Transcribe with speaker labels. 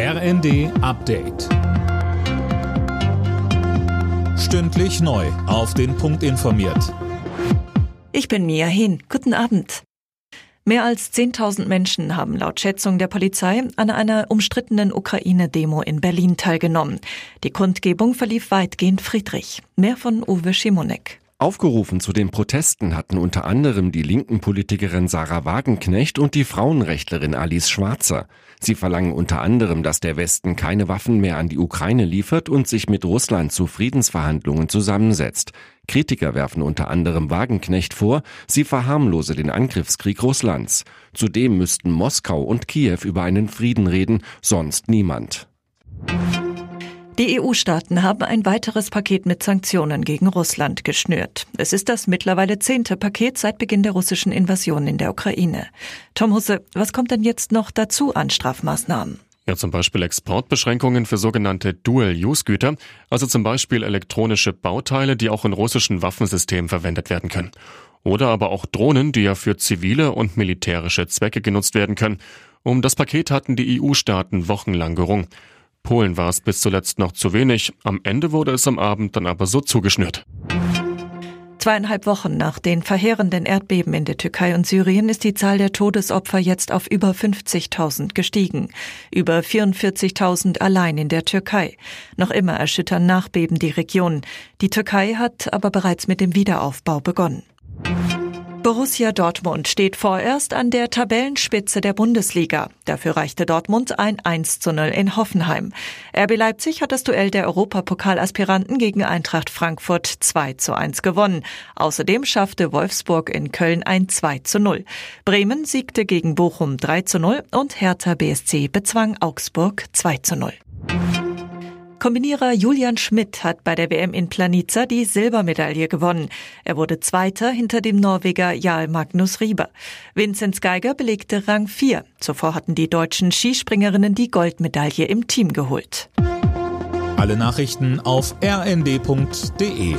Speaker 1: RND Update. Stündlich neu. Auf den Punkt informiert.
Speaker 2: Ich bin Mia Hin. Guten Abend. Mehr als 10.000 Menschen haben laut Schätzung der Polizei an einer umstrittenen Ukraine-Demo in Berlin teilgenommen. Die Kundgebung verlief weitgehend friedlich. Mehr von Uwe Schimonek.
Speaker 3: Aufgerufen zu den Protesten hatten unter anderem die linken Politikerin Sarah Wagenknecht und die Frauenrechtlerin Alice Schwarzer. Sie verlangen unter anderem, dass der Westen keine Waffen mehr an die Ukraine liefert und sich mit Russland zu Friedensverhandlungen zusammensetzt. Kritiker werfen unter anderem Wagenknecht vor, sie verharmlose den Angriffskrieg Russlands. Zudem müssten Moskau und Kiew über einen Frieden reden, sonst niemand.
Speaker 2: Die EU-Staaten haben ein weiteres Paket mit Sanktionen gegen Russland geschnürt. Es ist das mittlerweile zehnte Paket seit Beginn der russischen Invasion in der Ukraine. Tom Husse, was kommt denn jetzt noch dazu an Strafmaßnahmen?
Speaker 4: Ja, zum Beispiel Exportbeschränkungen für sogenannte Dual-Use-Güter, also zum Beispiel elektronische Bauteile, die auch in russischen Waffensystemen verwendet werden können. Oder aber auch Drohnen, die ja für zivile und militärische Zwecke genutzt werden können. Um das Paket hatten die EU-Staaten wochenlang gerungen. Polen war es bis zuletzt noch zu wenig. Am Ende wurde es am Abend dann aber so zugeschnürt.
Speaker 2: Zweieinhalb Wochen nach den verheerenden Erdbeben in der Türkei und Syrien ist die Zahl der Todesopfer jetzt auf über 50.000 gestiegen. Über 44.000 allein in der Türkei. Noch immer erschüttern Nachbeben die Region. Die Türkei hat aber bereits mit dem Wiederaufbau begonnen. Borussia Dortmund steht vorerst an der Tabellenspitze der Bundesliga. Dafür reichte Dortmund ein 1 zu 0 in Hoffenheim. RB Leipzig hat das Duell der Europapokalaspiranten gegen Eintracht Frankfurt 2 zu 1 gewonnen. Außerdem schaffte Wolfsburg in Köln ein 2 zu 0. Bremen siegte gegen Bochum 3 zu 0 und Hertha BSC bezwang Augsburg 2 zu 0. Kombinierer Julian Schmidt hat bei der WM in Planica die Silbermedaille gewonnen. Er wurde Zweiter hinter dem Norweger Jarl Magnus Rieber. Vinzenz Geiger belegte Rang 4. Zuvor hatten die deutschen Skispringerinnen die Goldmedaille im Team geholt.
Speaker 1: Alle Nachrichten auf rnd.de